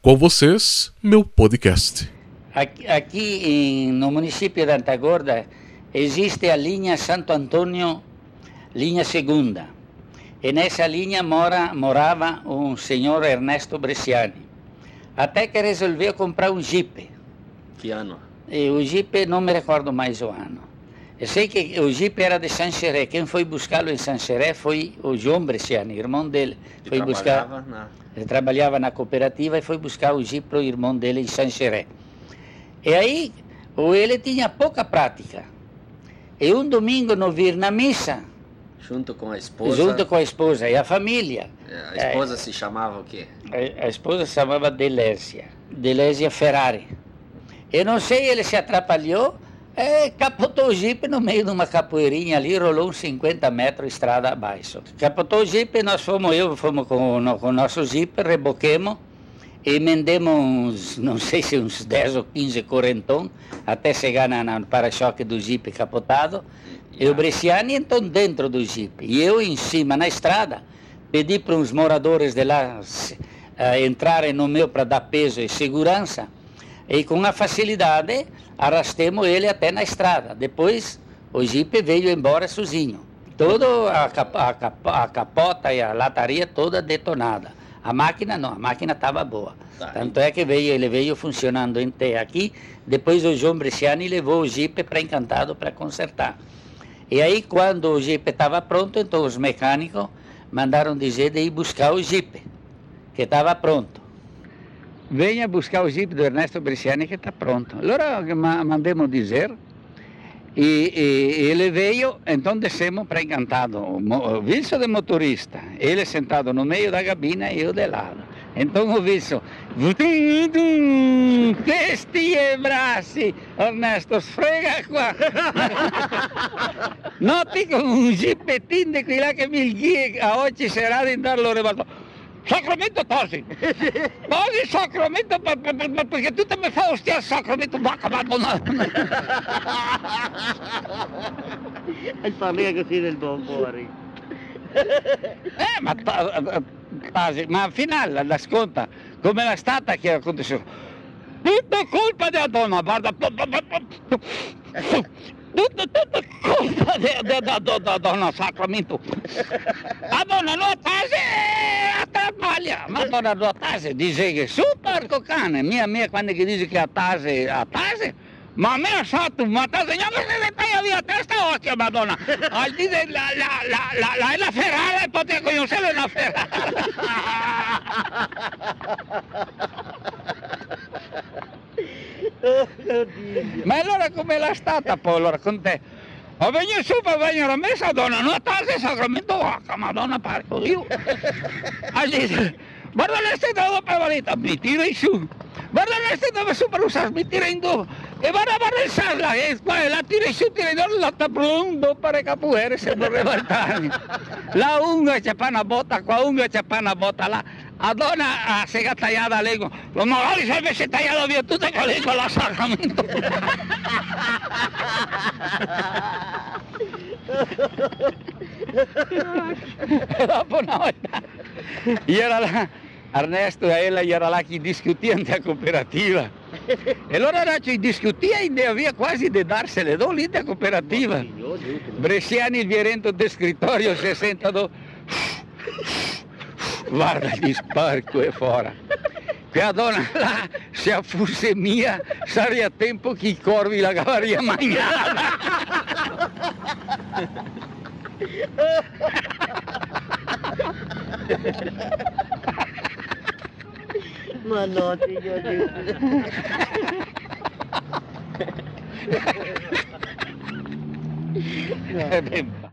Com vocês, meu podcast. Aqui, aqui em, no município de Antagorda existe a linha Santo Antônio, linha segunda. E nessa linha mora, morava um senhor Ernesto Bresciani. Até que resolveu comprar um Jeep. Que ano? E o Jeep, não me recordo mais o ano. Eu sei que o Jeep era de Sancheré. Quem foi buscá-lo em Sancheré foi o João Bresciani, irmão dele. Que foi buscar. na... Ele trabalhava na cooperativa e foi buscar o Jeep para o irmão dele em Sancheré. E aí, ele tinha pouca prática. E um domingo, no vir na missa, Junto com a esposa. junto com a esposa e a família, A esposa se chamava o quê? a, a esposa se chamava Delésia, Delésia Ferrari. Eu não sei, ele se atrapalhou, é, capotou o Jeep no meio de uma capoeirinha ali, rolou uns 50 metros estrada abaixo. Capotou o Jeep, nós fomos, eu fomos com, o no- com o nosso Jeep, reboquemos, emendemos uns, não sei se uns 10 ou 15 correntão, até chegar na, na- no para-choque do Jeep capotado. E o Bresciani então dentro do Jeep. E eu em cima na estrada, pedi para uns moradores de lá eh, entrarem no meu para dar peso e segurança. E com a facilidade arrastemos ele até na estrada. Depois o Jeep veio embora sozinho. Toda a, a a capota e a lataria toda detonada. A máquina não, a máquina estava boa. Tá. Tanto é que veio, ele veio funcionando até aqui. Depois o João Bresciani levou o Jeep para Encantado para consertar. E aí, quando o Jeep estava pronto, então os mecânicos mandaram dizer de ir buscar o Jeep, que estava pronto. Venha buscar o Jeep do Ernesto Bresciani, que está pronto. Allora ma- mandemos dizer, e, e ele veio, então descemos para Encantado. O O Wilson de motorista, ele sentado no meio da cabina e eu de lado. Então o Wilson, testi e braçi, Ernesto, sfrega qua. Noti con un qui là che mi guia a oggi sarà di darlo rivolto. Sacramento tarde. Padre, Sacramento, porque tú também fala, hostia, Sacramento, vaca, madonna. E parla così del buon fuori. Eh, ma quasi, ma al finale l'ascolta, come era stata che era condensata? Tutta colpa della donna, guarda, tutto, tutto colpa della donna, Sacramento. La donna non tase! Atrapalha. Ma donna non Tasi dice che super cane. Mia, mia, quando che dice che a Tasi, a Tasi, ma a me ha fatto un matato, non se ne taglia via testa ostia, madonna. Al di la, la, la, la, la, la Ferrari, potete conoscere la Ferrari. Oddio. Ma allora com'è la stata poi allora con te? Ho venit și pe venit rămâsă, doamnă, nu ați zis să grămit două, că mă doamnă pare cu eu. A zis, bă, doamnă, este de două pe valită, mitire și Bă, doamnă, este de super usas, mitire în două. E van a barrensar eh, pues, la escuela, tire și tire doar la taplumbo para că puere se vor revolta. La unga ce pana bota, cu unga ce pana bota la Adona ah, a sega tallada lengua. Los morales a veces tallado bien, tú te colegio la sacramento. Dopo una volta, era là, Ernesto e ella era là che discutiam da cooperativa. E allora era ci discutia e havia quasi di darsele do lì da cooperativa. Bresciani il vierento del scrittorio si sentano guarda gli sparco e fuori quella donna là se fosse mia sarebbe a tempo che i corvi la cavaria mangiata Ma no, signor Dio. Beh,